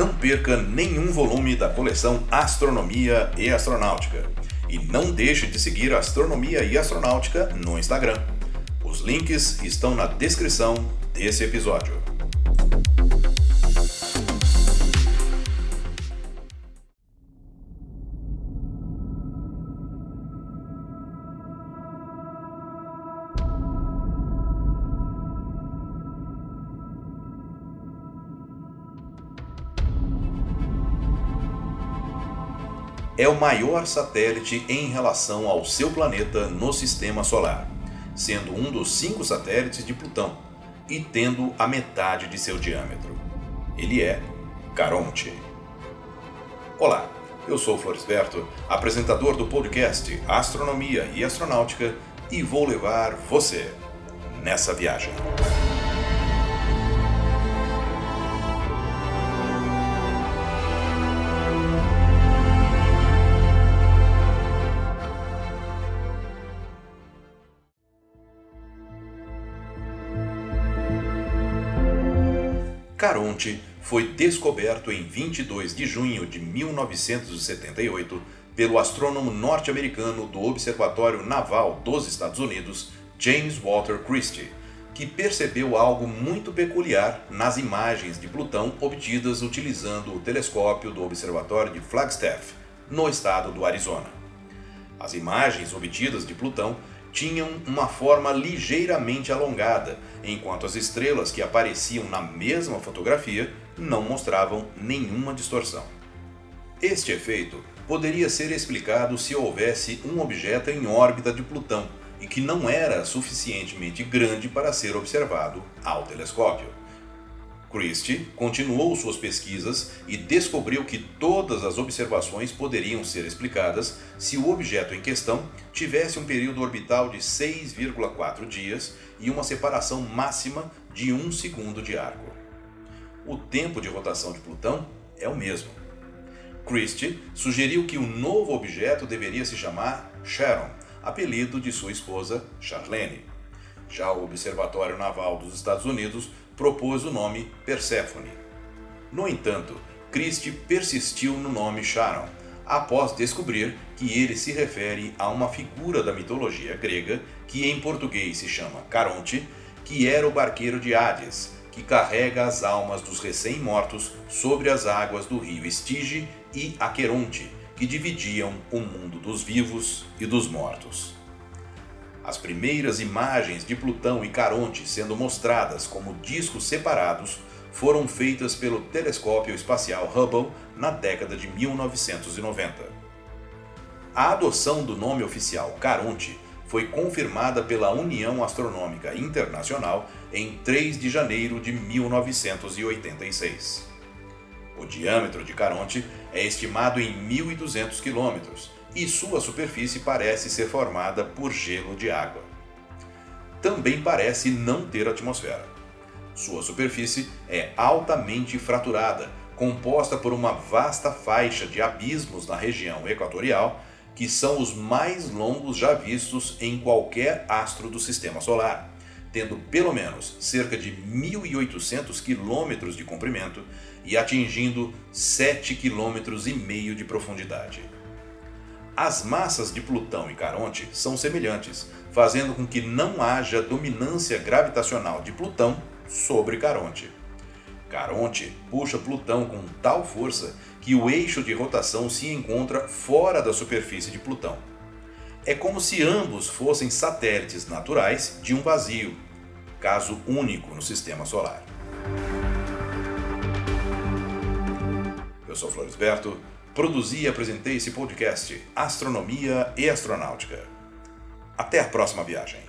Não perca nenhum volume da coleção Astronomia e Astronáutica. E não deixe de seguir Astronomia e Astronáutica no Instagram. Os links estão na descrição desse episódio. É o maior satélite em relação ao seu planeta no sistema solar, sendo um dos cinco satélites de Plutão e tendo a metade de seu diâmetro. Ele é Caronte. Olá, eu sou Florisberto, apresentador do podcast Astronomia e Astronáutica, e vou levar você nessa viagem. Caronte foi descoberto em 22 de junho de 1978 pelo astrônomo norte-americano do Observatório Naval dos Estados Unidos, James Walter Christie, que percebeu algo muito peculiar nas imagens de Plutão obtidas utilizando o telescópio do Observatório de Flagstaff, no estado do Arizona. As imagens obtidas de Plutão tinham uma forma ligeiramente alongada, enquanto as estrelas que apareciam na mesma fotografia não mostravam nenhuma distorção. Este efeito poderia ser explicado se houvesse um objeto em órbita de Plutão e que não era suficientemente grande para ser observado ao telescópio. Christie continuou suas pesquisas e descobriu que todas as observações poderiam ser explicadas se o objeto em questão tivesse um período orbital de 6,4 dias e uma separação máxima de um segundo de arco. O tempo de rotação de Plutão é o mesmo. Christie sugeriu que o novo objeto deveria se chamar Sharon, apelido de sua esposa Charlene. Já o Observatório Naval dos Estados Unidos propôs o nome Perséfone. No entanto, Christie persistiu no nome Charon, após descobrir que ele se refere a uma figura da mitologia grega que em português se chama Caronte, que era o barqueiro de Hades, que carrega as almas dos recém-mortos sobre as águas do rio Estige e Aqueronte, que dividiam o mundo dos vivos e dos mortos. As primeiras imagens de Plutão e Caronte sendo mostradas como discos separados foram feitas pelo telescópio espacial Hubble na década de 1990. A adoção do nome oficial Caronte foi confirmada pela União Astronômica Internacional em 3 de janeiro de 1986. O diâmetro de Caronte é estimado em 1.200 quilômetros e sua superfície parece ser formada por gelo de água. Também parece não ter atmosfera. Sua superfície é altamente fraturada, composta por uma vasta faixa de abismos na região equatorial, que são os mais longos já vistos em qualquer astro do sistema solar, tendo pelo menos cerca de 1.800 quilômetros de comprimento e atingindo 7,5 km de profundidade. As massas de Plutão e Caronte são semelhantes, fazendo com que não haja dominância gravitacional de Plutão sobre Caronte. Caronte puxa Plutão com tal força que o eixo de rotação se encontra fora da superfície de Plutão. É como se ambos fossem satélites naturais de um vazio, caso único no sistema solar. Eu sou Florisberto Produzi e apresentei esse podcast Astronomia e Astronáutica. Até a próxima viagem.